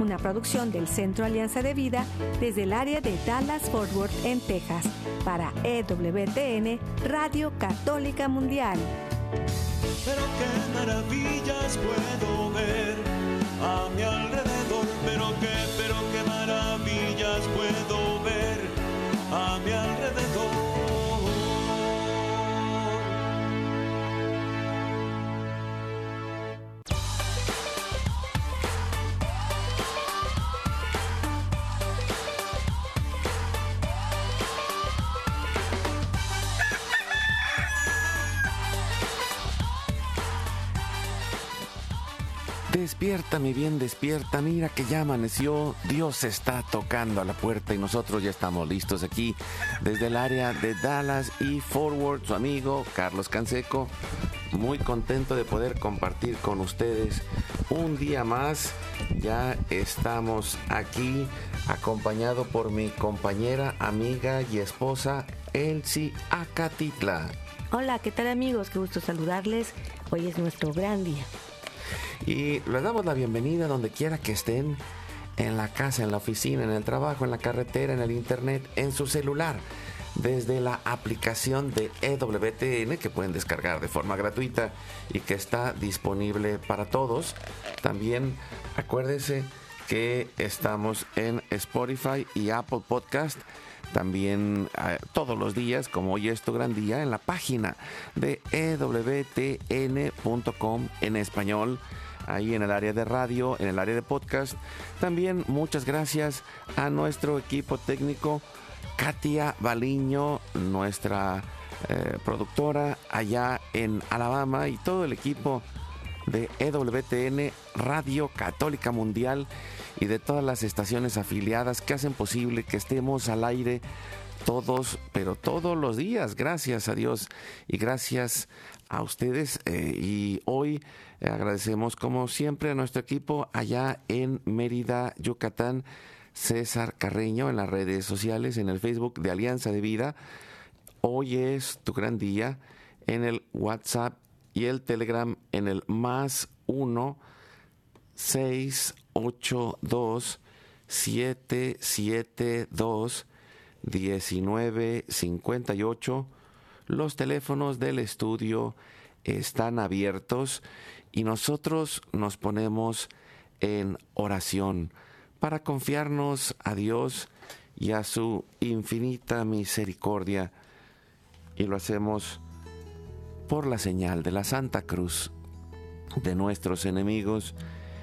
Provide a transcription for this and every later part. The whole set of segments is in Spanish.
una producción del Centro Alianza de Vida desde el área de Dallas Fort Worth en Texas para EWTN Radio Católica Mundial. Despierta, mi bien, despierta. Mira que ya amaneció. Dios está tocando a la puerta y nosotros ya estamos listos aquí desde el área de Dallas y Forward, su amigo Carlos Canseco. Muy contento de poder compartir con ustedes un día más. Ya estamos aquí acompañado por mi compañera, amiga y esposa Elsie Acatitla. Hola, ¿qué tal amigos? Qué gusto saludarles. Hoy es nuestro gran día. Y les damos la bienvenida donde quiera que estén, en la casa, en la oficina, en el trabajo, en la carretera, en el internet, en su celular, desde la aplicación de EWTN que pueden descargar de forma gratuita y que está disponible para todos. También acuérdense que estamos en Spotify y Apple Podcast. También eh, todos los días, como hoy es tu gran día, en la página de ewtn.com en español ahí en el área de radio, en el área de podcast. También muchas gracias a nuestro equipo técnico, Katia Baliño, nuestra eh, productora allá en Alabama y todo el equipo de EWTN Radio Católica Mundial y de todas las estaciones afiliadas que hacen posible que estemos al aire todos, pero todos los días. Gracias a Dios y gracias a ustedes. Eh, y hoy agradecemos como siempre a nuestro equipo allá en Mérida, Yucatán, César Carreño en las redes sociales, en el Facebook de Alianza de Vida. Hoy es tu gran día en el WhatsApp y el Telegram en el más 1 682 772 1958. Los teléfonos del estudio están abiertos y nosotros nos ponemos en oración para confiarnos a Dios y a su infinita misericordia. Y lo hacemos por la señal de la Santa Cruz de nuestros enemigos.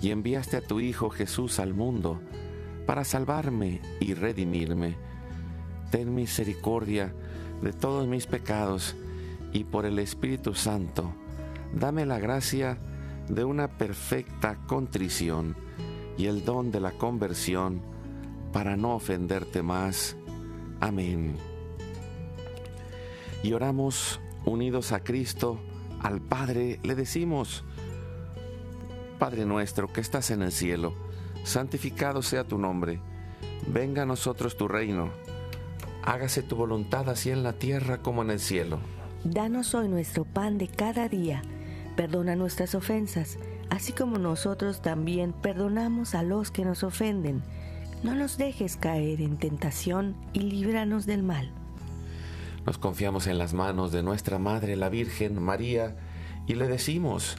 y enviaste a tu Hijo Jesús al mundo para salvarme y redimirme. Ten misericordia de todos mis pecados, y por el Espíritu Santo, dame la gracia de una perfecta contrición y el don de la conversión para no ofenderte más. Amén. Y oramos unidos a Cristo, al Padre, le decimos, Padre nuestro que estás en el cielo, santificado sea tu nombre, venga a nosotros tu reino, hágase tu voluntad así en la tierra como en el cielo. Danos hoy nuestro pan de cada día Perdona nuestras ofensas, así como nosotros también perdonamos a los que nos ofenden. No nos dejes caer en tentación y líbranos del mal. Nos confiamos en las manos de nuestra Madre, la Virgen María, y le decimos,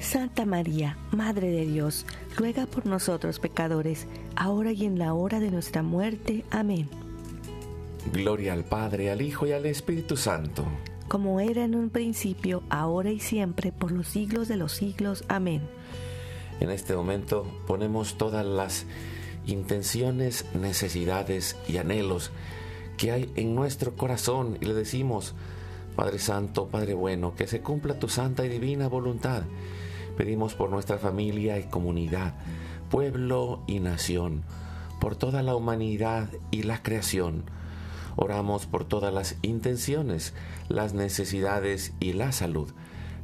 Santa María, Madre de Dios, ruega por nosotros pecadores, ahora y en la hora de nuestra muerte. Amén. Gloria al Padre, al Hijo y al Espíritu Santo. Como era en un principio, ahora y siempre, por los siglos de los siglos. Amén. En este momento ponemos todas las intenciones, necesidades y anhelos que hay en nuestro corazón y le decimos, Padre Santo, Padre bueno, que se cumpla tu santa y divina voluntad. Pedimos por nuestra familia y comunidad, pueblo y nación, por toda la humanidad y la creación. Oramos por todas las intenciones, las necesidades y la salud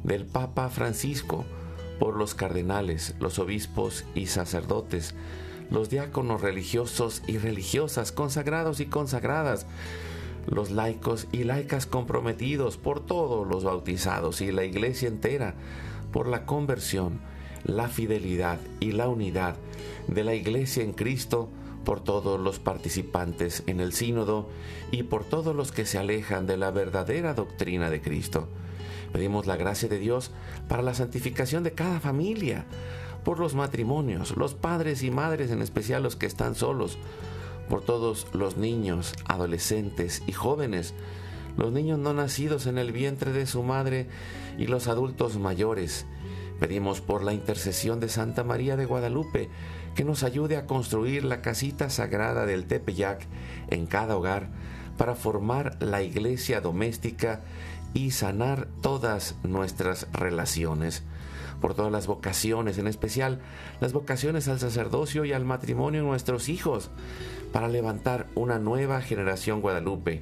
del Papa Francisco, por los cardenales, los obispos y sacerdotes, los diáconos religiosos y religiosas, consagrados y consagradas, los laicos y laicas comprometidos, por todos los bautizados y la iglesia entera, por la conversión, la fidelidad y la unidad de la iglesia en Cristo, por todos los participantes en el sínodo y por todos los que se alejan de la verdadera doctrina de Cristo. Pedimos la gracia de Dios para la santificación de cada familia, por los matrimonios, los padres y madres, en especial los que están solos, por todos los niños, adolescentes y jóvenes, los niños no nacidos en el vientre de su madre y los adultos mayores. Pedimos por la intercesión de Santa María de Guadalupe, que nos ayude a construir la casita sagrada del Tepeyac en cada hogar para formar la iglesia doméstica y sanar todas nuestras relaciones. Por todas las vocaciones, en especial las vocaciones al sacerdocio y al matrimonio de nuestros hijos, para levantar una nueva generación guadalupe.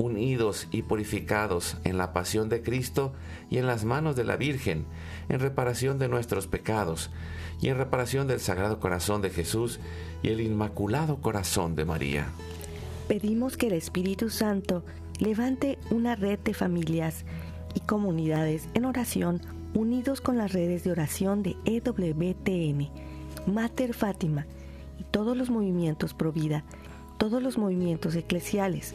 unidos y purificados en la pasión de Cristo y en las manos de la Virgen, en reparación de nuestros pecados y en reparación del Sagrado Corazón de Jesús y el Inmaculado Corazón de María. Pedimos que el Espíritu Santo levante una red de familias y comunidades en oración unidos con las redes de oración de EWTN, Mater Fátima y todos los movimientos pro vida, todos los movimientos eclesiales,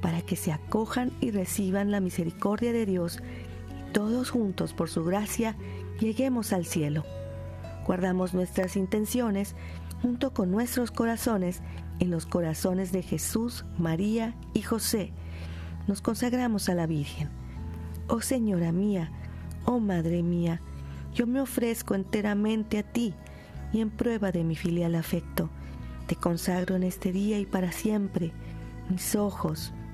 para que se acojan y reciban la misericordia de Dios y todos juntos por su gracia lleguemos al cielo. Guardamos nuestras intenciones junto con nuestros corazones en los corazones de Jesús, María y José. Nos consagramos a la Virgen. Oh Señora mía, oh Madre mía, yo me ofrezco enteramente a ti y en prueba de mi filial afecto Te consagro en este día y para siempre mis ojos,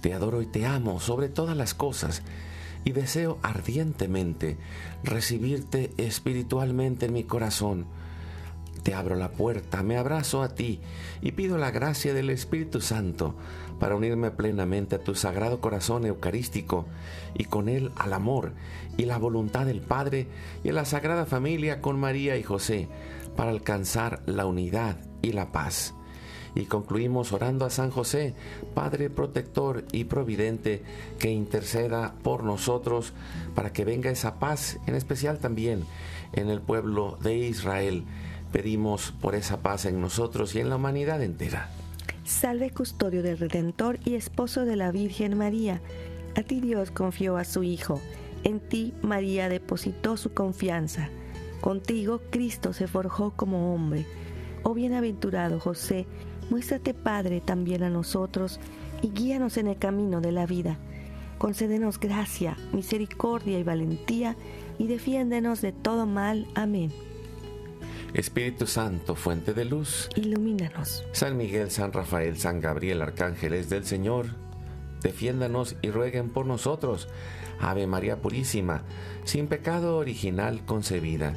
Te adoro y te amo sobre todas las cosas y deseo ardientemente recibirte espiritualmente en mi corazón. Te abro la puerta, me abrazo a ti y pido la gracia del Espíritu Santo para unirme plenamente a tu sagrado corazón eucarístico y con él al amor y la voluntad del Padre y a la Sagrada Familia con María y José para alcanzar la unidad y la paz. Y concluimos orando a San José, Padre protector y providente, que interceda por nosotros para que venga esa paz, en especial también en el pueblo de Israel. Pedimos por esa paz en nosotros y en la humanidad entera. Salve custodio del Redentor y esposo de la Virgen María. A ti Dios confió a su Hijo. En ti María depositó su confianza. Contigo Cristo se forjó como hombre. Oh bienaventurado José, muéstrate Padre también a nosotros y guíanos en el camino de la vida. Concédenos gracia, misericordia y valentía y defiéndenos de todo mal. Amén. Espíritu Santo, fuente de luz, ilumínanos. San Miguel, San Rafael, San Gabriel, arcángeles del Señor, defiéndanos y rueguen por nosotros. Ave María Purísima, sin pecado original concebida.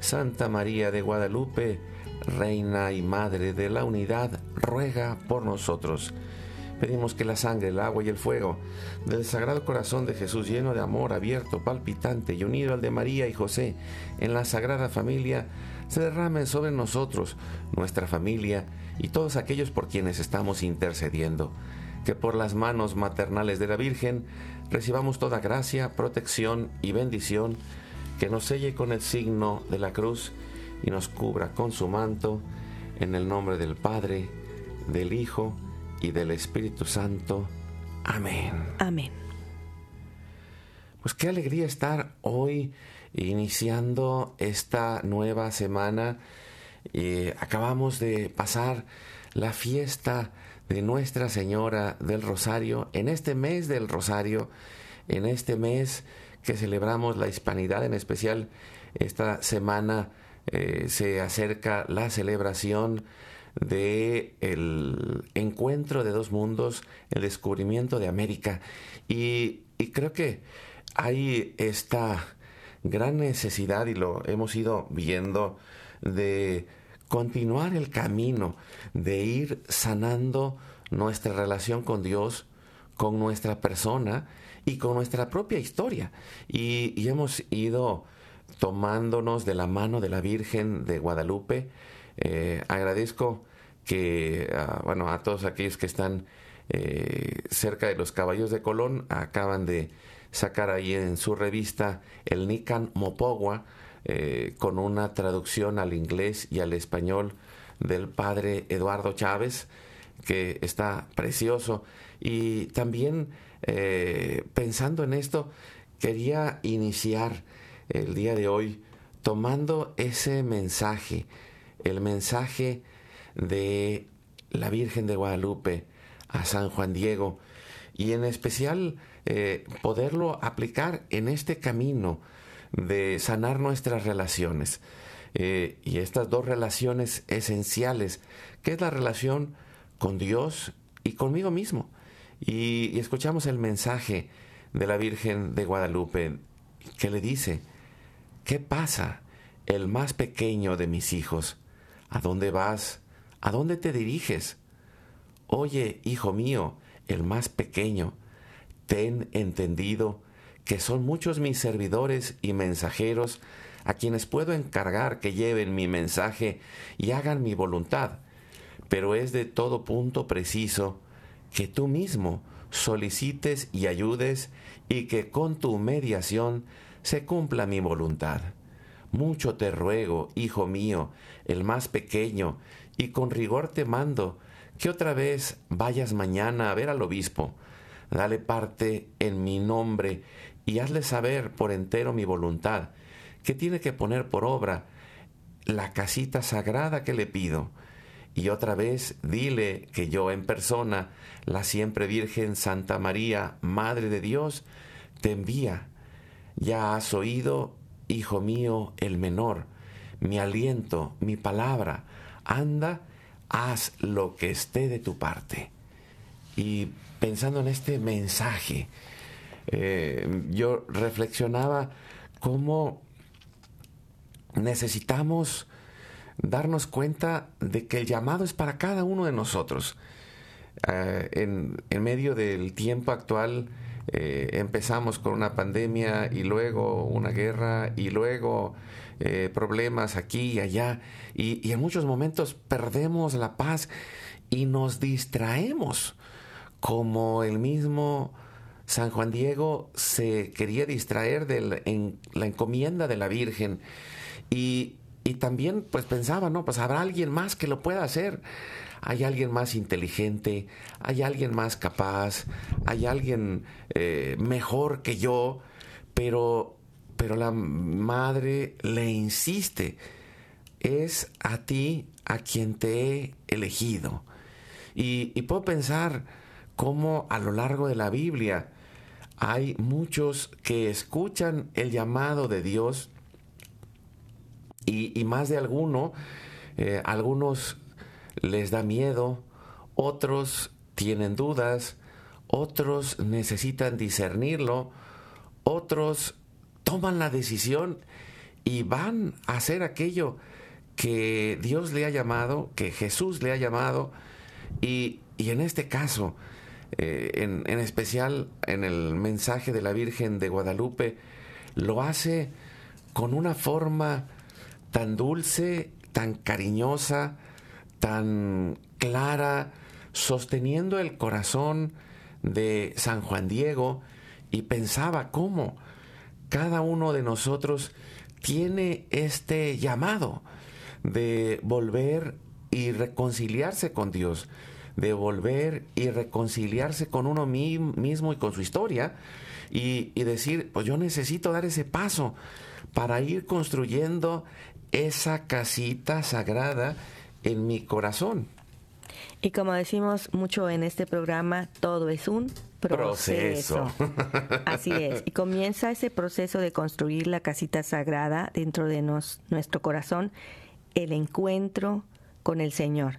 Santa María de Guadalupe, Reina y Madre de la Unidad, ruega por nosotros. Pedimos que la sangre, el agua y el fuego del Sagrado Corazón de Jesús, lleno de amor, abierto, palpitante y unido al de María y José en la Sagrada Familia, se derramen sobre nosotros, nuestra familia y todos aquellos por quienes estamos intercediendo. Que por las manos maternales de la Virgen recibamos toda gracia, protección y bendición, que nos selle con el signo de la cruz y nos cubra con su manto, en el nombre del Padre, del Hijo y del Espíritu Santo. Amén. Amén. Pues qué alegría estar hoy iniciando esta nueva semana. Eh, acabamos de pasar la fiesta de Nuestra Señora del Rosario en este mes del Rosario, en este mes que celebramos la hispanidad, en especial esta semana eh, se acerca la celebración de el encuentro de dos mundos, el descubrimiento de América. Y, y creo que hay esta gran necesidad, y lo hemos ido viendo, de continuar el camino, de ir sanando nuestra relación con Dios, con nuestra persona y con nuestra propia historia. Y, y hemos ido tomándonos de la mano de la Virgen de Guadalupe. Eh, agradezco que, ah, bueno, a todos aquellos que están eh, cerca de los caballos de Colón acaban de sacar ahí en su revista el Nican Mopogua eh, con una traducción al inglés y al español del padre Eduardo Chávez que está precioso y también pensando en esto quería iniciar el día de hoy tomando ese mensaje, el mensaje de la Virgen de Guadalupe a San Juan Diego y en especial eh, poderlo aplicar en este camino de sanar nuestras relaciones. Eh, y estas dos relaciones esenciales, que es la relación con Dios y conmigo mismo. y escuchamos el mensaje de la Virgen de Guadalupe que le dice, ¿Qué pasa, el más pequeño de mis hijos? ¿A dónde vas? ¿A dónde te diriges? Oye, hijo mío, el más pequeño, ten entendido que son muchos mis servidores y mensajeros a quienes puedo encargar que lleven mi mensaje y hagan mi voluntad, pero es de todo punto preciso que tú mismo solicites y ayudes y que con tu mediación se cumpla mi voluntad. Mucho te ruego, hijo mío, el más pequeño, y con rigor te mando, que otra vez vayas mañana a ver al obispo, dale parte en mi nombre y hazle saber por entero mi voluntad, que tiene que poner por obra la casita sagrada que le pido. Y otra vez dile que yo en persona, la siempre Virgen Santa María, Madre de Dios, te envía. Ya has oído, hijo mío, el menor, mi aliento, mi palabra. Anda, haz lo que esté de tu parte. Y pensando en este mensaje, eh, yo reflexionaba cómo necesitamos darnos cuenta de que el llamado es para cada uno de nosotros. Eh, en, medio del tiempo actual eh, empezamos con una pandemia y luego una guerra y luego eh, problemas aquí y allá y, y en muchos momentos perdemos la paz y nos distraemos como el mismo San Juan Diego se quería distraer de en la encomienda de la Virgen y, también pues pensaba, ¿no? Pues habrá alguien más que lo pueda hacer. Hay alguien más inteligente, hay alguien más capaz, hay alguien eh, mejor que yo, pero, pero la madre le insiste, es a ti a quien te he elegido. Y, puedo pensar cómo a lo largo de la Biblia hay muchos que escuchan el llamado de Dios, y, más de alguno, eh, algunos les da miedo, otros tienen dudas, otros necesitan discernirlo, otros toman la decisión y van a hacer aquello que Dios le ha llamado, que Jesús le ha llamado, y, en este caso, eh, en, en, especial en el mensaje de la Virgen de Guadalupe, lo hace con una forma tan dulce, tan cariñosa, tan clara, sosteniendo el corazón de San Juan Diego y pensaba cómo cada uno de nosotros tiene este llamado de volver y reconciliarse con Dios, de volver y reconciliarse con uno mismo y con su historia y, y decir, pues yo necesito dar ese paso para ir construyendo esa casita sagrada en mi corazón. Y como decimos mucho en este programa, todo es un proceso. Así es. Y comienza ese proceso de construir la casita sagrada dentro de nuestro corazón, el encuentro con el Señor.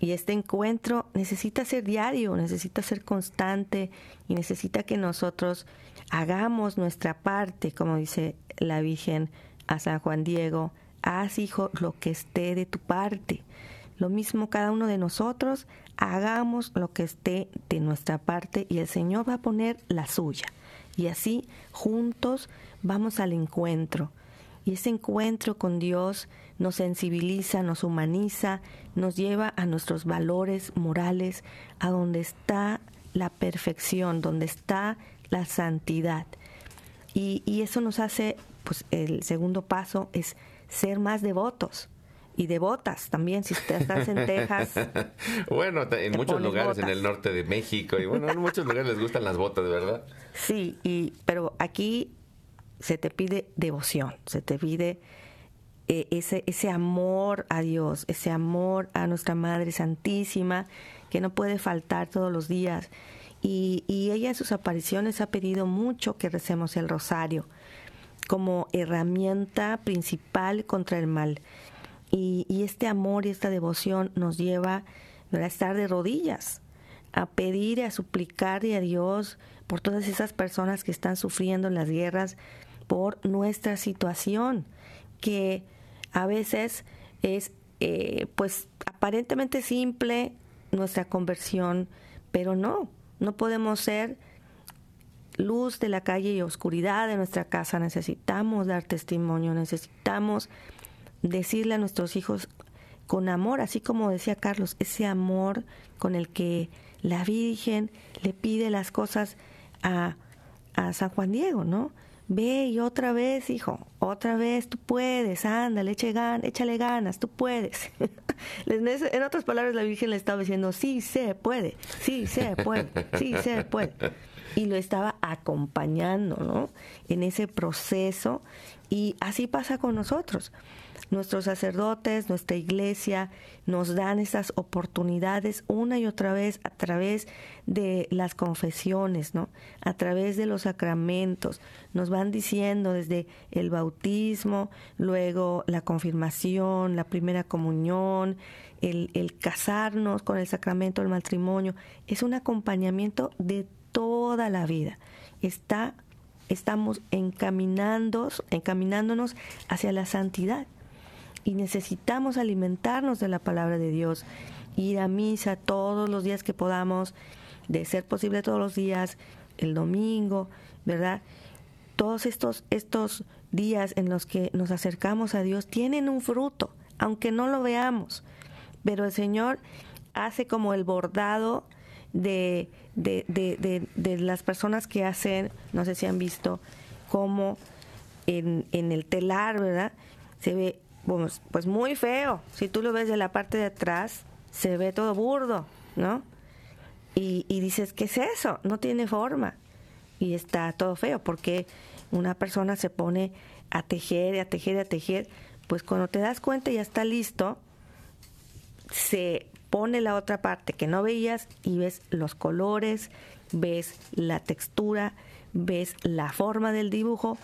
Y este encuentro necesita ser diario, necesita ser constante y necesita que nosotros hagamos nuestra parte, como dice la Virgen a San Juan Diego, haz, hijo, lo que esté de tu parte. Lo mismo cada uno de nosotros, hagamos lo que esté de nuestra parte y el Señor va a poner la suya. Y así, juntos, vamos al encuentro. Y ese encuentro con Dios nos sensibiliza, nos humaniza, nos lleva a nuestros valores morales, a donde está la perfección, donde está la santidad. Y, y eso nos hace, pues el segundo paso es ser más devotos y devotas también si estás en Texas. bueno, en muchos lugares en el norte de México y bueno, en muchos lugares les gustan las botas, de verdad. Sí, y pero aquí se te pide devoción, se te pide eh, ese ese amor a Dios, ese amor a nuestra Madre Santísima que no puede faltar todos los días. Y, y ella en sus apariciones ha pedido mucho que recemos el rosario como herramienta principal contra el mal. Y, este amor y esta devoción nos lleva a estar de rodillas, a pedir y a suplicar a Dios por todas esas personas que están sufriendo en las guerras, por nuestra situación, que a veces es eh, pues aparentemente simple nuestra conversión, pero no, no podemos ser luz de la calle y oscuridad de nuestra casa. Necesitamos dar testimonio, necesitamos decirle a nuestros hijos con amor, así como decía Carlos, ese amor con el que la Virgen le pide las cosas a, a San Juan Diego, ¿no? Ve y otra vez, hijo, otra vez, tú puedes, ándale, eche gan, échale ganas, tú puedes. en otras palabras, la Virgen le estaba diciendo, sí se puede, sí se puede, sí se puede. Y lo estaba acompañando, ¿no? En ese proceso. Y así pasa con nosotros. Nuestros sacerdotes, nuestra iglesia, nos dan esas oportunidades una y otra vez a través de las confesiones, ¿no? A través de los sacramentos. Nos van diciendo desde el bautismo, luego la confirmación, la primera comunión, el, el casarnos con el sacramento del matrimonio. Es un acompañamiento de toda la vida. Está estamos encaminando, encaminándonos hacia la santidad y necesitamos alimentarnos de la palabra de Dios, ir a misa todos los días que podamos, de ser posible todos los días, el domingo, ¿verdad? Todos estos, estos días en los que nos acercamos a Dios tienen un fruto, aunque no lo veamos, pero el Señor hace como el bordado de, de, de, de las personas que hacen, no sé si han visto, como en, en el telar, ¿verdad? Se ve pues, pues muy feo. Si tú lo ves de la parte de atrás, se ve todo burdo, ¿no? Y, y dices, ¿qué es eso? No tiene forma. Y está todo feo, porque una persona se pone a tejer, a tejer, a tejer, pues cuando te das cuenta ya está listo, se pone la otra parte que no veías y ves los colores, ves la textura, ves la forma del dibujo,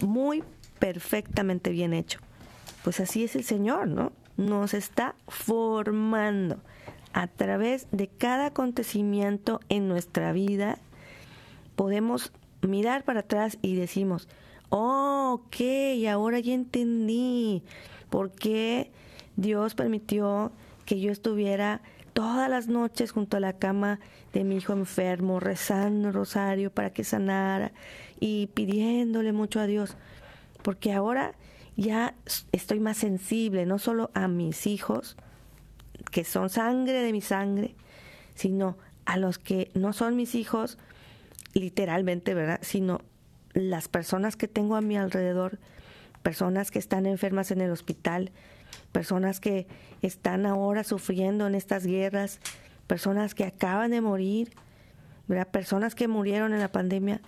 muy perfectamente bien hecho. Pues así es el Señor, ¿no? Nos está formando a través de cada acontecimiento en nuestra vida. Podemos mirar para atrás y decimos, oh, ok, ahora ya entendí por qué Dios permitió que yo estuviera todas las noches junto a la cama de mi hijo enfermo, rezando el rosario para que sanara y pidiéndole mucho a Dios. Porque ahora ya estoy más sensible, no solo a mis hijos, que son sangre de mi sangre, sino a los que no son mis hijos, literalmente, ¿verdad? Sino las personas que tengo a mi alrededor, personas que están enfermas en el hospital, personas que están ahora sufriendo en estas guerras, personas que acaban de morir, ¿verdad? Personas que murieron en la pandemia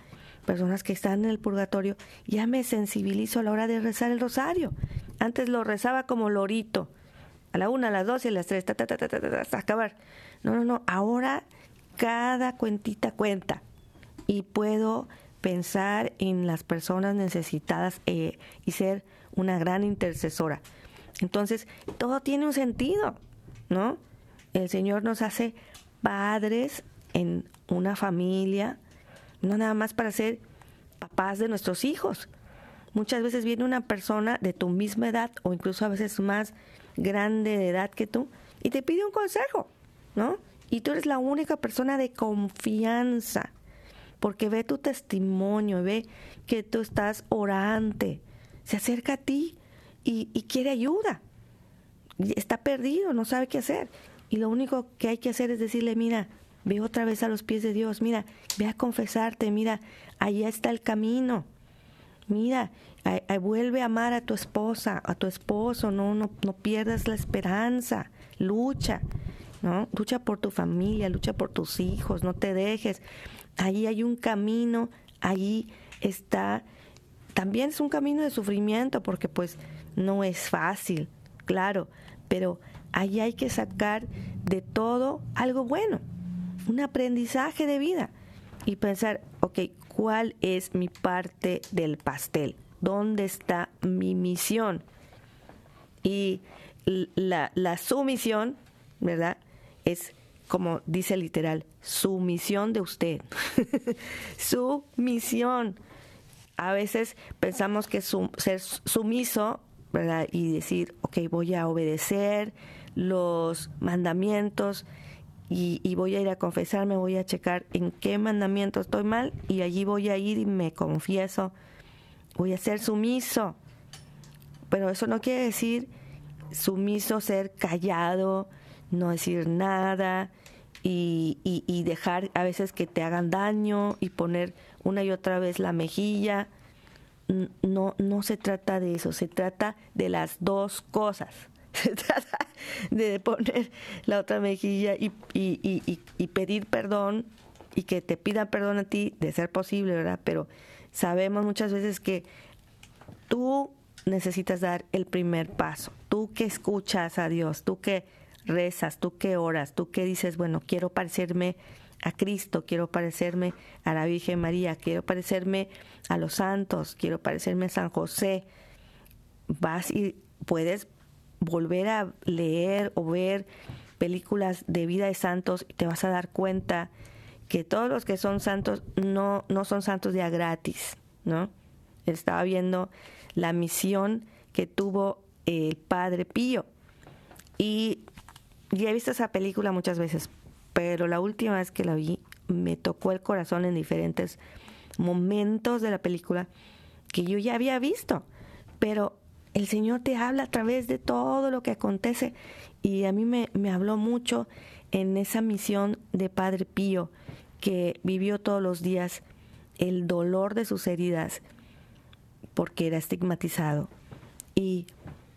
personas que están en el purgatorio, ya me sensibilizo a la hora de rezar el rosario. Antes lo rezaba como lorito, a la una, a las dos y a las tres, ta, ta, ta, ta, ta, hasta acabar. No, no, no, ahora cada cuentita cuenta y puedo pensar en las personas necesitadas eh, y ser una gran intercesora. Entonces, todo tiene un sentido, ¿no? El Señor nos hace padres en una familia, no nada más para ser papás de nuestros hijos. Muchas veces viene una persona de tu misma edad o incluso a veces más grande de edad que tú y te pide un consejo, ¿no? Y tú eres la única persona de confianza porque ve tu testimonio, ve que tú estás orante, se acerca a ti y, y quiere ayuda. Está perdido, no sabe qué hacer. Y lo único que hay que hacer es decirle, mira, Ve otra vez a los pies de Dios. Mira, ve a confesarte. Mira, allá está el camino. Mira, vuelve a amar a tu esposa, a tu esposo. No, no, no pierdas la esperanza. Lucha, ¿no? Lucha por tu familia, lucha por tus hijos. No te dejes. Allí hay un camino. Allí está. También es un camino de sufrimiento porque pues no es fácil, claro, pero allí hay que sacar de todo algo bueno un aprendizaje de vida y pensar, ok, ¿cuál es mi parte del pastel? ¿Dónde está mi misión? Y la, la sumisión, ¿verdad? Es como dice literal, su misión de usted. su misión. A veces pensamos que ser sumiso, ¿verdad? Y decir, ok, voy a obedecer los mandamientos y, voy a ir a confesarme, voy a checar en qué mandamiento estoy mal y allí voy a ir y me confieso, voy a ser sumiso. Pero eso no quiere decir sumiso, ser callado, no decir nada y, y dejar a veces que te hagan daño y poner una y otra vez la mejilla. no, no se trata de eso, se trata de las dos cosas. Se trata de poner la otra mejilla y, y, pedir perdón y que te pida perdón a ti, de ser posible, ¿verdad? Pero sabemos muchas veces que tú necesitas dar el primer paso. Tú que escuchas a Dios, tú que rezas, tú que oras, tú que dices, bueno, quiero parecerme a Cristo, quiero parecerme a la Virgen María, quiero parecerme a los santos, quiero parecerme a San José. Vas y puedes volver a leer o ver películas de vida de santos y te vas a dar cuenta que todos los que son santos no, no son santos de a gratis, ¿no? Estaba viendo la misión que tuvo el Padre Pío y ya he visto esa película muchas veces, pero la última vez que la vi me tocó el corazón en diferentes momentos de la película que yo ya había visto, pero el Señor te habla a través de todo lo que acontece. Y a mí me, me habló mucho en esa misión de Padre Pío que vivió todos los días el dolor de sus heridas porque era estigmatizado. Y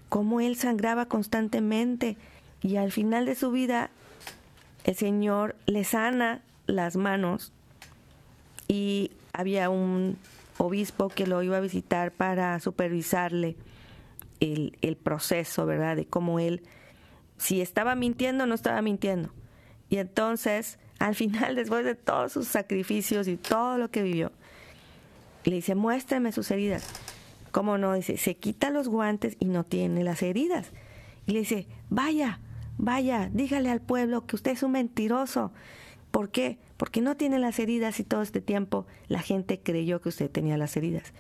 cómo él sangraba constantemente. Y al final de su vida el Señor le sana las manos. Y había un obispo que lo iba a visitar para supervisarle el, el, proceso, ¿verdad? De cómo él, si estaba mintiendo o no estaba mintiendo. Y entonces, al final, después de todos sus sacrificios y todo lo que vivió, le dice, muéstrame sus heridas. ¿Cómo no? Dice, se quita los guantes y no tiene las heridas. Y le dice, vaya, vaya, dígale al pueblo que usted es un mentiroso. ¿Por qué? Porque no tiene las heridas y todo este tiempo la gente creyó que usted tenía las heridas.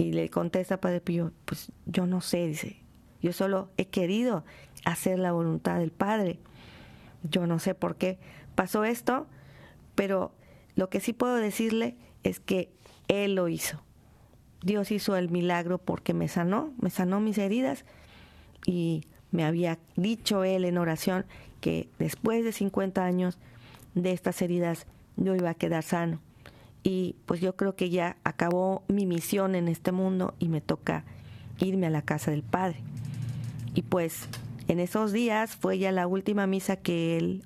Y le contesta Padre Pío, pues yo no sé, dice, yo solo he querido hacer la voluntad del Padre. Yo no sé por qué pasó esto, pero lo que sí puedo decirle es que Él lo hizo. Dios hizo el milagro porque me sanó, me sanó mis heridas y me había dicho él en oración que después de 50 años de estas heridas yo iba a quedar sano. Y pues yo creo que ya acabó mi misión en este mundo y me toca irme a la casa del Padre. Y pues en esos días fue ya la última misa que él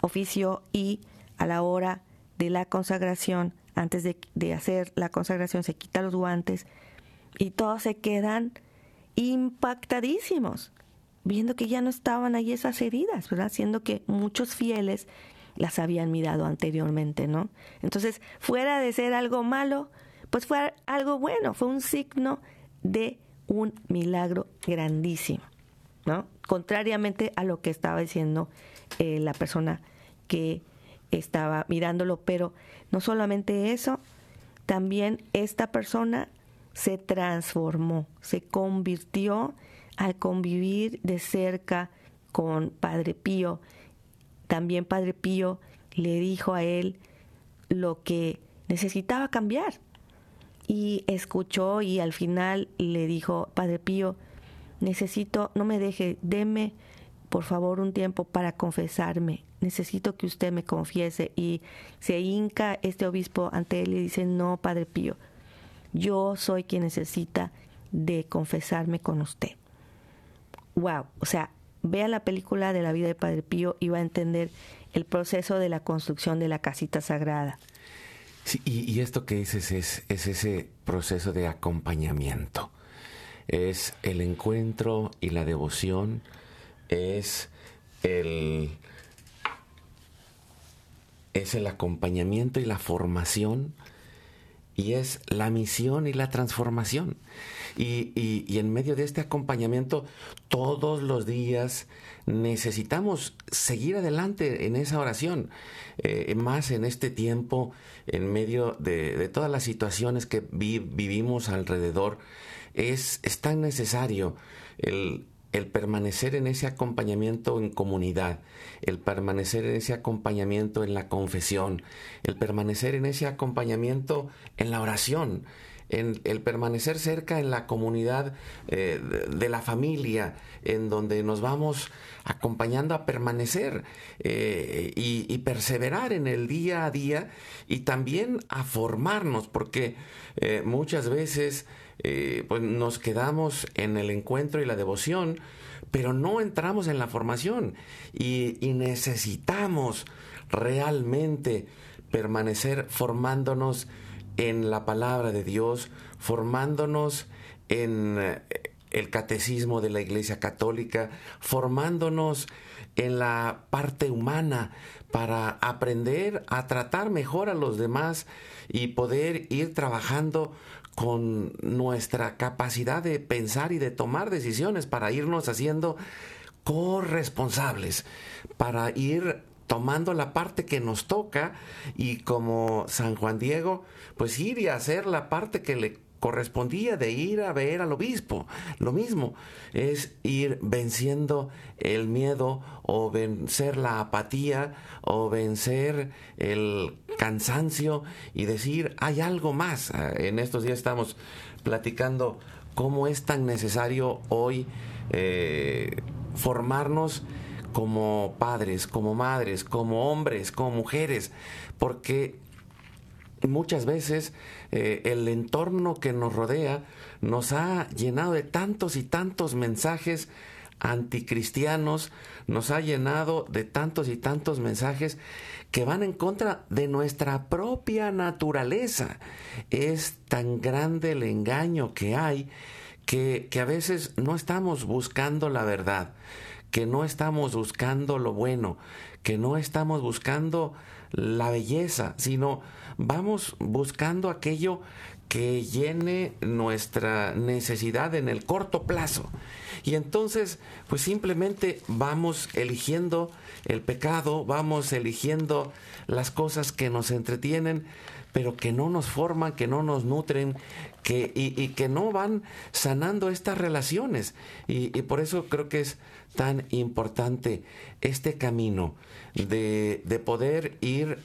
ofició y a la hora de la consagración, antes de, hacer la consagración, se quita los guantes y todos se quedan impactadísimos viendo que ya no estaban ahí esas heridas, ¿verdad? Siendo que muchos fieles las habían mirado anteriormente, ¿no? Entonces, fuera de ser algo malo, pues fue algo bueno, fue un signo de un milagro grandísimo, ¿no? Contrariamente a lo que estaba diciendo eh, la persona que estaba mirándolo, pero no solamente eso, también esta persona se transformó, se convirtió al convivir de cerca con Padre Pío, también Padre Pío le dijo a él lo que necesitaba cambiar. Y escuchó y al final le dijo, Padre Pío, necesito, no me deje, deme por favor un tiempo para confesarme. Necesito que usted me confiese. Y se hinca este obispo ante él y dice, no, Padre Pío, yo soy quien necesita de confesarme con usted wow, o sea, vea la película de la vida de Padre Pío y va a entender el proceso de la construcción de la casita sagrada. Sí, y, esto que dices es, es ese proceso de acompañamiento. Es el encuentro y la devoción, es el, es el acompañamiento y la formación, y es la misión y la transformación. Y, en medio de este acompañamiento, todos los días necesitamos seguir adelante en esa oración, eh, más en este tiempo, en medio de, todas las situaciones que vivimos alrededor. Es, tan necesario el permanecer en ese acompañamiento en comunidad, el permanecer en ese acompañamiento en la confesión, el permanecer en ese acompañamiento en la oración, en el permanecer cerca en la comunidad eh, de la familia, en donde nos vamos acompañando a permanecer eh, y, perseverar en el día a día y también a formarnos, porque eh, muchas veces pues nos quedamos en el encuentro y la devoción, pero no entramos en la formación y, y necesitamos realmente permanecer formándonos en la palabra de Dios, formándonos en eh, el catecismo de la Iglesia Católica, formándonos en la parte humana para aprender a tratar mejor a los demás y poder ir trabajando con nuestra capacidad de pensar y de tomar decisiones para irnos haciendo corresponsables, para ir tomando la parte que nos toca y como San Juan Diego, pues ir y hacer la parte que le correspondía de ir a ver al obispo. Lo mismo es ir venciendo el miedo o vencer la apatía o vencer el cansancio y decir, hay algo más. En estos días estamos platicando cómo es tan necesario hoy eh, formarnos como padres, como madres, como hombres, como mujeres, porque muchas veces eh, el entorno que nos rodea nos ha llenado de tantos y tantos mensajes anticristianos, nos ha llenado de tantos y tantos mensajes que van en contra de nuestra propia naturaleza. Es tan grande el engaño que hay que, que a veces no estamos buscando la verdad que no estamos buscando lo bueno, que no estamos buscando la belleza, sino vamos buscando aquello que llene nuestra necesidad en el corto plazo. Y entonces, pues simplemente vamos eligiendo el pecado, vamos eligiendo las cosas que nos entretienen, pero que no nos forman, que no nos nutren, que, y, que no van sanando estas relaciones. Y, por eso creo que es tan importante este camino de, de poder ir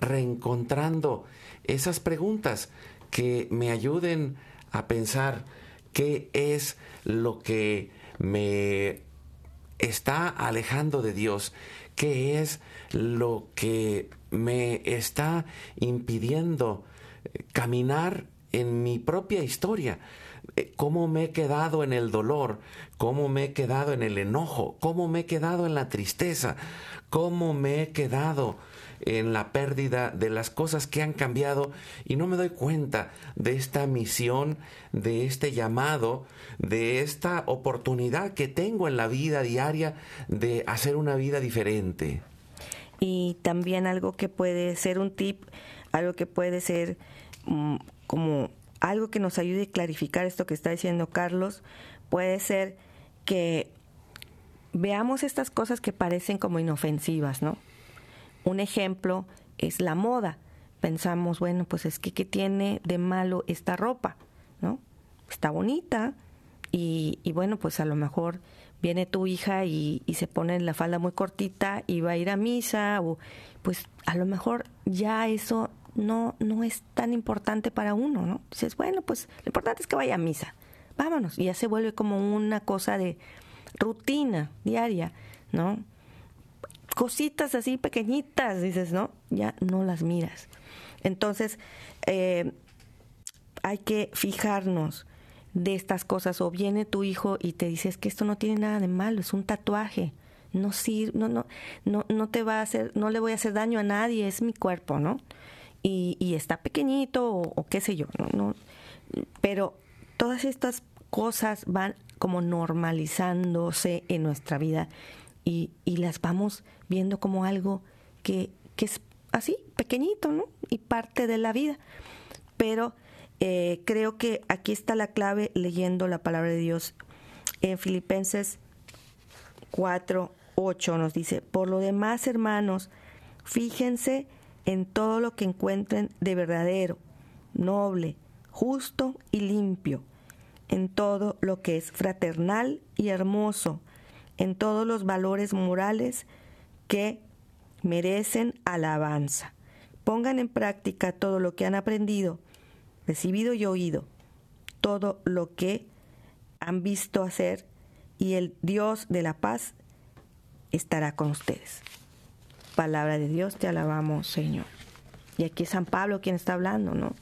reencontrando esas preguntas que me ayuden a pensar qué es lo que me está alejando de Dios, qué es lo que me está impidiendo caminar en mi propia historia. Eh, cómo me he quedado en el dolor, cómo me he quedado en el enojo, cómo me he quedado en la tristeza, cómo me he quedado en la pérdida de las cosas que han cambiado y no me doy cuenta de esta misión, de este llamado, de esta oportunidad que tengo en la vida diaria de hacer una vida diferente. Y también algo que puede ser un tip, algo que puede ser mm, como algo que nos ayude a clarificar esto que está diciendo Carlos, puede ser que veamos estas cosas que parecen como inofensivas, ¿no? Un ejemplo es la moda. Pensamos, bueno, pues es que ¿qué tiene de malo esta ropa? ¿No? Está bonita y, y bueno, pues a lo mejor viene tu hija y, y, se pone la falda muy cortita y va a ir a misa o pues a lo mejor ya eso no, no es tan importante para uno, ¿no? Dices, bueno, pues lo importante es que vaya a misa, vámonos, y ya se vuelve como una cosa de rutina diaria, ¿no? Cositas así pequeñitas, dices, ¿no? Ya no las miras. Entonces, eh, hay que fijarnos de estas cosas. O viene tu hijo y te dice, que esto no tiene nada de malo, es un tatuaje. No, sirve, no, no, no, no te va a hacer, no le voy a hacer daño a nadie, es mi cuerpo, ¿no? y, está pequeñito o, qué sé yo, ¿no? Pero todas estas cosas van como normalizándose en nuestra vida y, las vamos viendo como algo que, es así, pequeñito, ¿no? Y parte de la vida. Pero eh, creo que aquí está la clave leyendo la palabra de Dios. En Filipenses 4, 8 nos dice, por lo demás, hermanos, fíjense en todo lo que encuentren de verdadero, noble, justo y limpio, en todo lo que es fraternal y hermoso, en todos los valores morales que merecen alabanza. Pongan en práctica todo lo que han aprendido, recibido y oído todo lo que han visto hacer y el Dios de la paz estará con ustedes. Palabra de Dios, te alabamos, Señor. Y aquí es San Pablo quien está hablando, ¿no?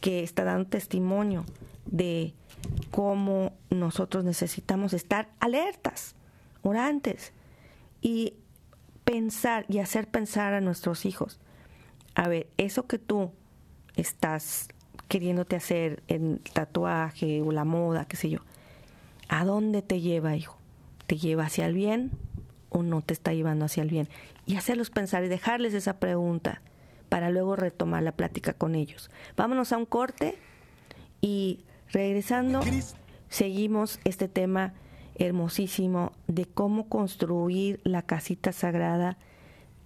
Que está dando testimonio de cómo nosotros necesitamos estar alertas, orantes, y pensar y hacer pensar a nuestros hijos. A ver, eso que tú estás queriéndote hacer en tatuaje o la moda, qué sé yo, ¿a dónde te lleva, hijo? ¿Te lleva hacia el bien o no te está llevando hacia el bien? Y hacerlos pensar y dejarles esa pregunta para luego retomar la plática con ellos. Vámonos a un corte y regresando seguimos este tema hermosísimo de cómo construir la casita sagrada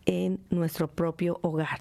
en nuestro propio hogar.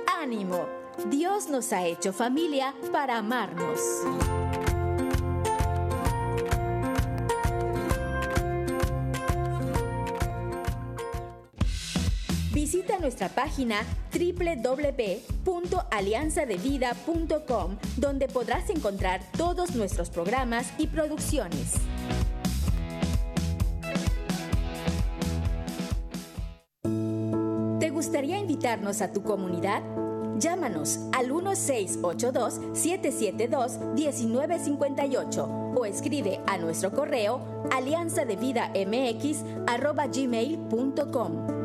Dios nos ha hecho familia para amarnos. Visita nuestra página www.alianzadevida.com donde podrás encontrar todos nuestros programas y producciones. ¿Te gustaría invitarnos a tu comunidad? Llámanos al 1682-772-1958 o escribe a nuestro correo alianzadevidamx.gmail.com.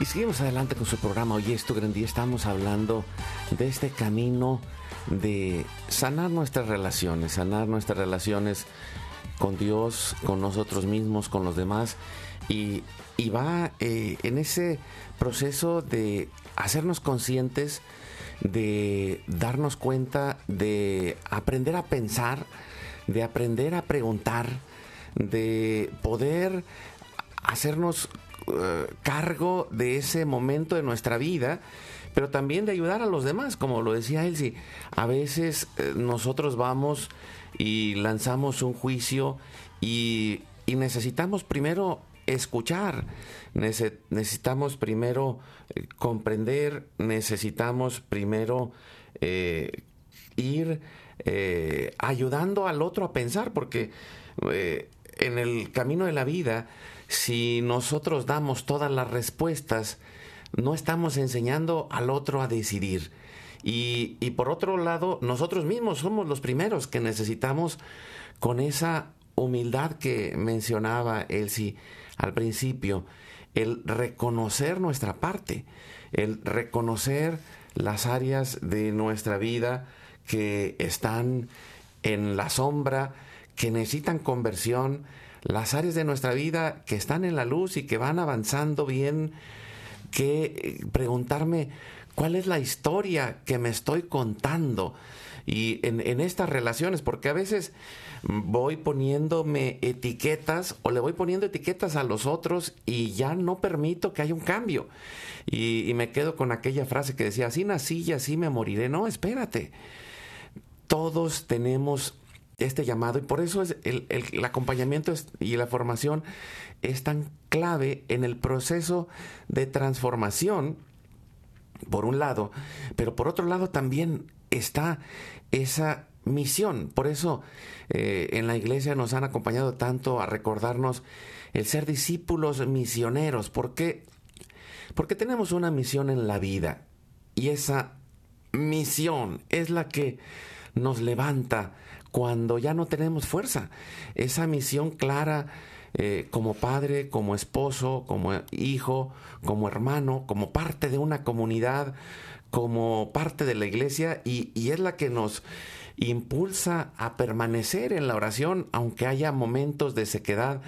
Y seguimos adelante con su programa. Hoy es tu gran día. Estamos hablando de este camino de sanar nuestras relaciones, sanar nuestras relaciones con Dios, con nosotros mismos, con los demás. Y, va eh, en ese proceso de hacernos conscientes, de darnos cuenta, de aprender a pensar, de aprender a preguntar, de poder hacernos eh, cargo de ese momento de nuestra vida pero también de ayudar a los demás, como lo decía Elsie. A veces eh, nosotros vamos y lanzamos un juicio y, necesitamos primero escuchar, necesitamos primero eh, comprender, necesitamos primero eh, ir ayudando al otro a pensar, porque en el camino de la vida, si nosotros damos todas las respuestas, no estamos enseñando al otro a decidir. Y, por otro lado, nosotros mismos somos los primeros que necesitamos con esa humildad que mencionaba Elsie al principio, el reconocer nuestra parte, el reconocer las áreas de nuestra vida que están en la sombra, que necesitan conversión, las áreas de nuestra vida que están en la luz y que van avanzando bien que eh, preguntarme cuál es la historia que me estoy contando y en, estas relaciones, porque a veces voy poniéndome etiquetas o le voy poniendo etiquetas a los otros y ya no permito que haya un cambio. Y, me quedo con aquella frase que decía, así nací y así me moriré. No, espérate. Todos tenemos este llamado y por eso es el, el acompañamiento y la formación es tan clave en el proceso de transformación por un lado, pero por otro lado también está esa misión. Por eso eh, en la iglesia nos han acompañado tanto a recordarnos el ser discípulos misioneros. ¿Por qué? Porque tenemos una misión en la vida y esa misión es la que nos levanta cuando ya no tenemos fuerza. Esa misión clara eh, como padre, como esposo, como hijo, como hermano, como parte de una comunidad, como parte de la iglesia y, y es la que nos impulsa a permanecer en la oración, aunque haya momentos de sequedad,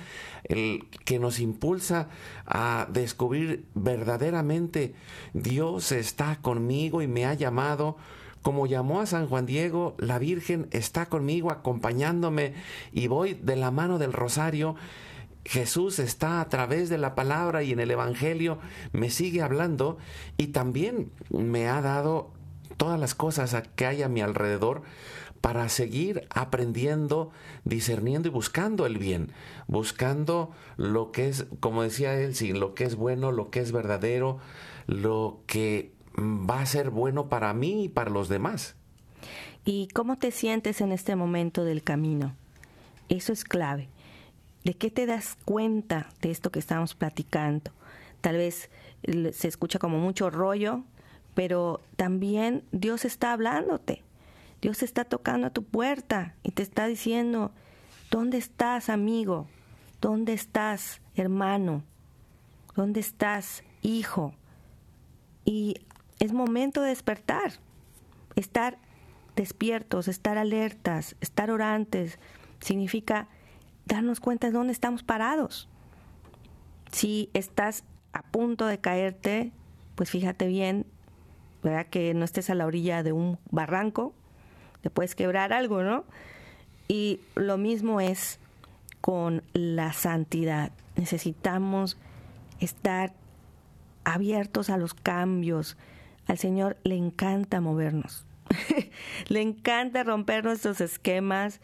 el que nos impulsa a descubrir verdaderamente Dios está conmigo y me ha llamado. Como llamó a San Juan Diego, la Virgen está conmigo acompañándome y voy de la mano del rosario. Jesús está a través de la palabra y en el Evangelio me sigue hablando y también me ha dado todas las cosas que hay a mi alrededor para seguir aprendiendo, discerniendo y buscando el bien, buscando lo que es, como decía él, sí, lo que es bueno, lo que es verdadero, lo que va a ser bueno para mí y para los demás. ¿Y cómo te sientes en este momento del camino? Eso es clave. ¿De qué te das cuenta de esto que estamos platicando? Tal vez se escucha como mucho rollo, pero también Dios está hablándote Dios está tocando a tu puerta y te está diciendo, ¿dónde estás, amigo? ¿Dónde estás, hermano? ¿Dónde estás, hijo? Y es momento de despertar, estar despiertos, estar alertas, estar orantes, significa darnos cuenta de dónde estamos parados. Si estás a punto de caerte, pues fíjate bien, ¿verdad? Que no estés a la orilla de un barranco, te puedes quebrar algo, ¿no? Y lo mismo es con la santidad. Necesitamos estar abiertos a los cambios. Al Señor le encanta movernos. le encanta romper nuestros esquemas.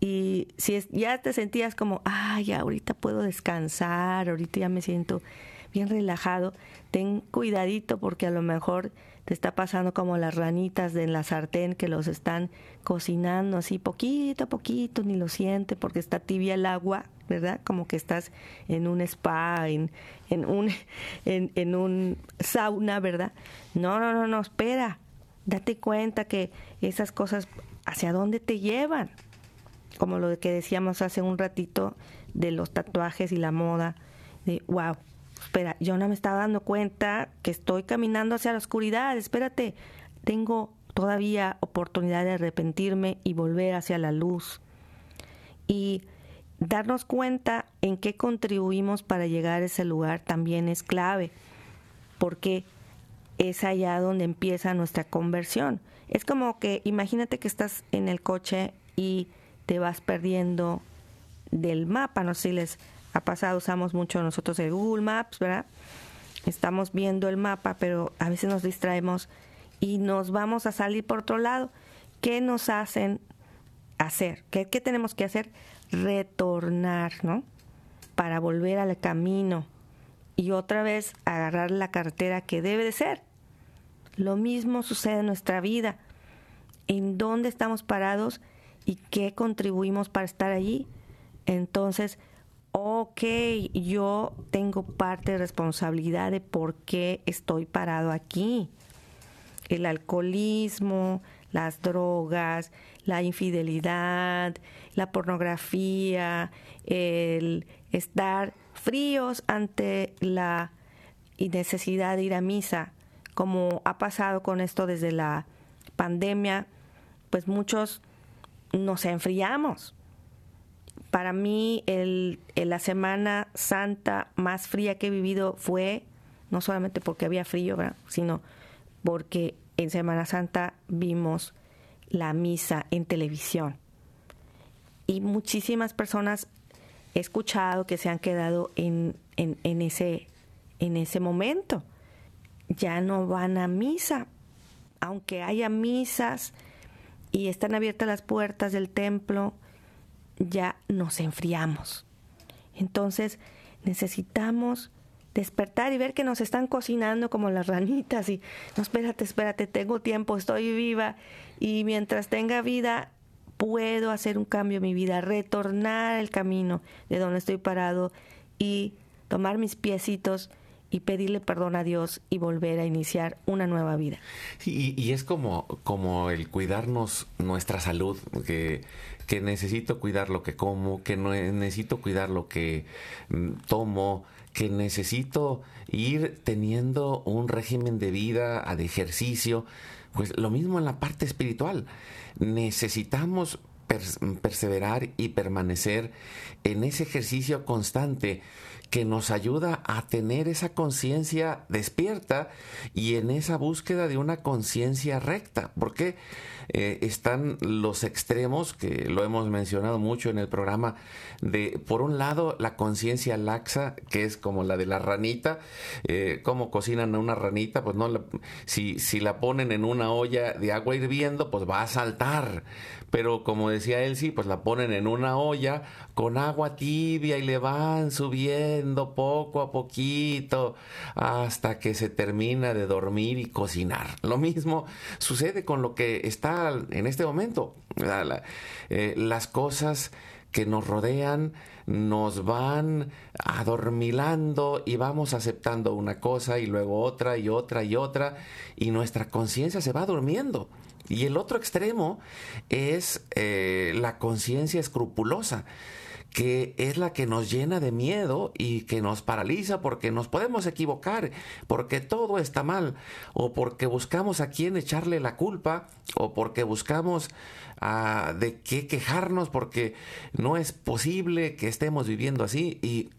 Y si ya te sentías como, ay, ahorita puedo descansar, ahorita ya me siento bien relajado, ten cuidadito porque a lo mejor te está pasando como las ranitas de la sartén que los están cocinando así poquito a poquito, ni lo siente porque está tibia el agua, ¿verdad? Como que estás en un spa, en, en un, en, en un sauna, ¿verdad? No, no, no, no, espera. Date cuenta que esas cosas, ¿hacia dónde te llevan? Como lo que decíamos hace un ratito de los tatuajes y la moda, de wow, espera, yo no me estaba dando cuenta que estoy caminando hacia la oscuridad, espérate, tengo todavía oportunidad de arrepentirme y volver hacia la luz. Y darnos cuenta en qué contribuimos para llegar a ese lugar también es clave, porque es allá donde empieza nuestra conversión. Es como que imagínate que estás en el coche y te vas perdiendo del mapa, no sé si les ha pasado, usamos mucho nosotros el Google Maps, ¿verdad? Estamos viendo el mapa, pero a veces nos distraemos y nos vamos a salir por otro lado. ¿Qué nos hacen hacer? ¿Qué, tenemos que hacer? Retornar, ¿no? Para volver al camino y otra vez agarrar la cartera que debe de ser. Lo mismo sucede en nuestra vida. ¿En dónde estamos parados y qué contribuimos para estar allí? Entonces, ok, yo tengo parte de responsabilidad de por qué estoy parado aquí. El alcoholismo, las drogas, la infidelidad, la pornografía, el estar fríos ante la necesidad de ir a misa, como ha pasado con esto desde la pandemia, pues muchos nos enfriamos para mí el, la Semana Santa más fría que he vivido fue, no solamente porque había frío, sino porque en Semana Santa vimos la misa en televisión. Y muchísimas personas he escuchado que se han quedado en, en, ese, en ese momento. Ya no van a misa, aunque haya misas y están abiertas las puertas del templo ya nos enfriamos. Entonces necesitamos despertar y ver que nos están cocinando como las ranitas y no, espérate, espérate, tengo tiempo, estoy viva y mientras tenga vida puedo hacer un cambio en mi vida, retornar el camino de donde estoy parado y tomar mis piecitos y pedirle perdón a Dios y volver a iniciar una nueva vida. y, es como, como el cuidarnos nuestra salud, que, que necesito cuidar lo que como, que necesito cuidar lo que mm, tomo, que necesito ir teniendo un régimen de vida, de ejercicio, pues lo mismo en la parte espiritual. Necesitamos perseverar y permanecer en ese ejercicio constante que nos ayuda a tener esa conciencia despierta y en esa búsqueda de una conciencia recta. Porque eh, están los extremos, que lo hemos mencionado mucho en el programa, de por un lado la conciencia laxa, que es como la de la ranita, eh, cómo cocinan a una ranita, pues no, si, si la ponen en una olla de agua hirviendo, pues va a saltar pero como decía Elsie, pues la ponen en una olla con agua tibia y le van subiendo poco a poquito hasta que se termina de dormir y cocinar. Lo mismo sucede con lo que está en este momento. Eh, las cosas que nos rodean nos van adormilando y vamos aceptando una cosa y luego otra y otra y otra y nuestra conciencia se va durmiendo. Y el otro extremo es eh, la conciencia escrupulosa que es la que nos llena de miedo y que nos paraliza porque nos podemos equivocar, porque todo está mal, o porque buscamos a quién echarle la culpa, o porque buscamos a, de qué quejarnos, porque no es posible que estemos viviendo así. Y,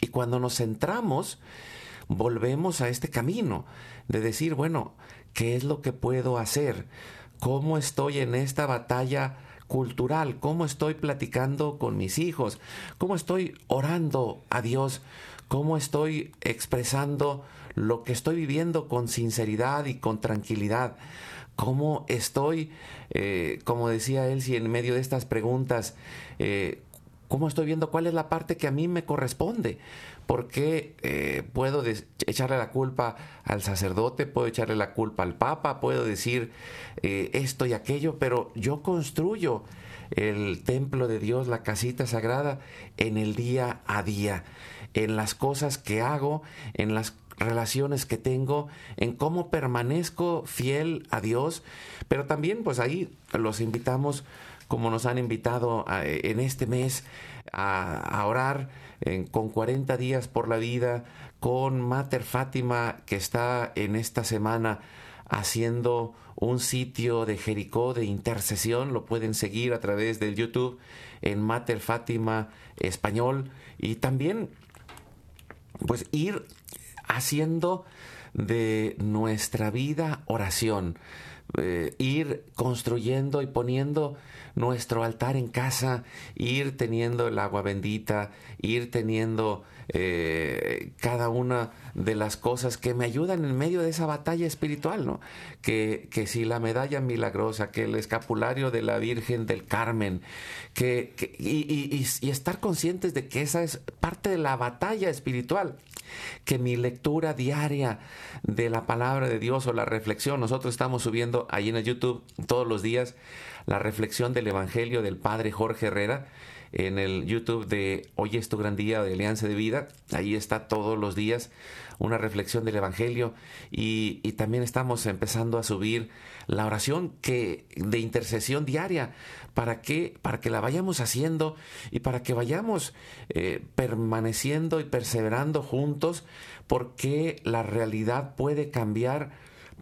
y cuando nos centramos, volvemos a este camino de decir, bueno, ¿qué es lo que puedo hacer? Cómo estoy en esta batalla cultural, cómo estoy platicando con mis hijos, cómo estoy orando a Dios, cómo estoy expresando lo que estoy viviendo con sinceridad y con tranquilidad, cómo estoy, eh, como decía él, en medio de estas preguntas, eh, cómo estoy viendo cuál es la parte que a mí me corresponde, ¿Por qué eh, puedo echarle la culpa al sacerdote? Puedo echarle la culpa al papa, puedo decir eh, esto y aquello, pero yo construyo el templo de Dios, la casita sagrada, en el día a día, en las cosas que hago, en las relaciones que tengo, en cómo permanezco fiel a Dios, pero también pues ahí los invitamos, como nos han invitado en este mes, a orar con 40 días por la vida, con Mater Fátima que está en esta semana haciendo un sitio de Jericó de intercesión, lo pueden seguir a través del YouTube en Mater Fátima Español. Y también pues ir haciendo de nuestra vida oración, eh, ir construyendo y poniendo nuestro altar en casa, ir teniendo el agua bendita, ir teniendo eh, cada una de las cosas que me ayudan en medio de esa batalla espiritual, ¿no? Que, que si la medalla milagrosa, que el escapulario de la Virgen del Carmen, que, y, y estar conscientes de que esa es parte de la batalla espiritual que mi lectura diaria de la palabra de Dios o la reflexión, nosotros estamos subiendo ahí en el YouTube todos los días la reflexión del Evangelio del Padre Jorge Herrera en el YouTube de Hoy es tu gran día de Alianza de Vida. Ahí está todos los días una reflexión del Evangelio. Y, también estamos empezando a subir la oración que, de intercesión diaria. Para que, para que la vayamos haciendo y para que vayamos eh, permaneciendo y perseverando juntos porque la realidad puede cambiar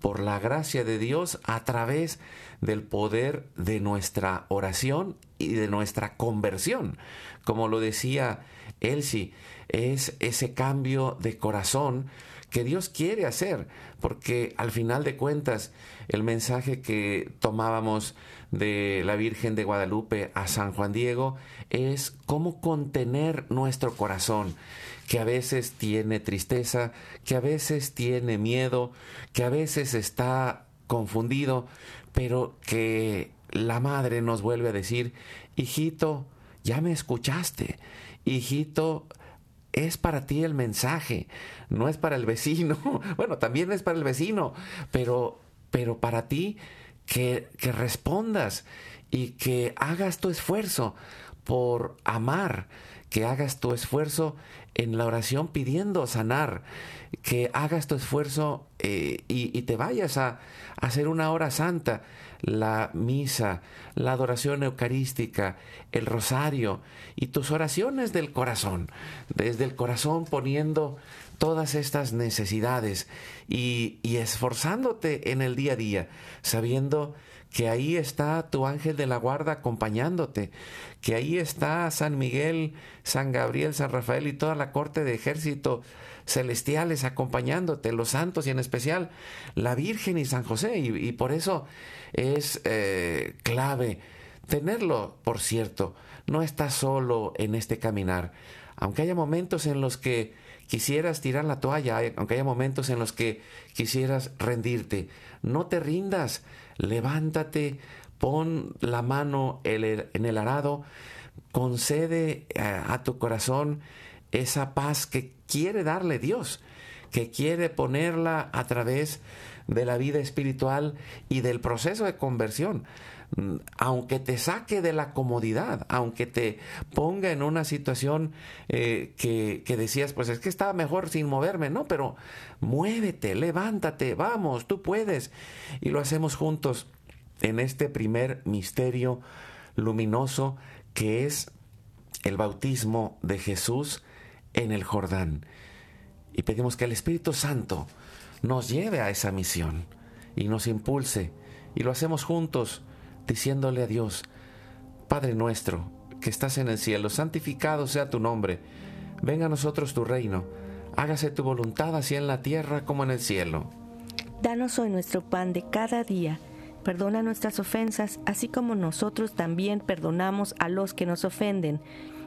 por la gracia de Dios a través del poder de nuestra oración y de nuestra conversión. Como lo decía Elsie, es ese cambio de corazón que Dios quiere hacer, porque al final de cuentas el mensaje que tomábamos de la Virgen de Guadalupe a San Juan Diego es cómo contener nuestro corazón, que a veces tiene tristeza, que a veces tiene miedo, que a veces está confundido, pero que la madre nos vuelve a decir, hijito, ya me escuchaste, hijito, es para ti el mensaje, no es para el vecino. Bueno, también es para el vecino, pero, pero para ti que, que respondas y que hagas tu esfuerzo por amar, que hagas tu esfuerzo en la oración pidiendo sanar, que hagas tu esfuerzo eh, y, te vayas a, a, hacer una hora santa, la misa, la adoración eucarística, el rosario y tus oraciones del corazón, desde el corazón poniendo todas estas necesidades y, y esforzándote en el día a día, sabiendo que ahí está tu ángel de la guarda acompañándote, que ahí está San Miguel, San Gabriel, San Rafael y toda la corte de ejército celestiales acompañándote, los santos y en especial la Virgen y San José. Y, por eso es eh, clave tenerlo, por cierto, no estás solo en este caminar. Aunque haya momentos en los que quisieras tirar la toalla, aunque haya momentos en los que quisieras rendirte, no te rindas, levántate, pon la mano en el arado, concede eh, a tu corazón esa paz que quiere darle Dios, que quiere ponerla a través de la vida espiritual y del proceso de conversión. Mm, aunque te saque de la comodidad, aunque te ponga en una situación eh, que, que, decías, pues es que estaba mejor sin moverme, no, pero muévete, levántate, vamos, tú puedes. Y lo hacemos juntos en este primer misterio luminoso que es el bautismo de Jesús en el Jordán. Y pedimos que el Espíritu Santo nos lleve a esa misión y nos impulse. Y lo hacemos juntos diciéndole a Dios, Padre nuestro, que estás en el cielo, santificado sea tu nombre, venga a nosotros tu reino, hágase tu voluntad así en la tierra como en el cielo. Danos hoy nuestro pan de cada día, perdona nuestras ofensas, así como nosotros también perdonamos a los que nos ofenden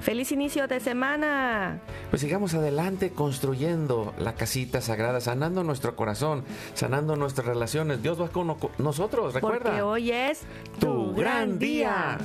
Feliz inicio de semana. Pues sigamos adelante construyendo la casita sagrada, sanando nuestro corazón, sanando nuestras relaciones. Dios va con nosotros, recuerda. Porque hoy es tu, gran día.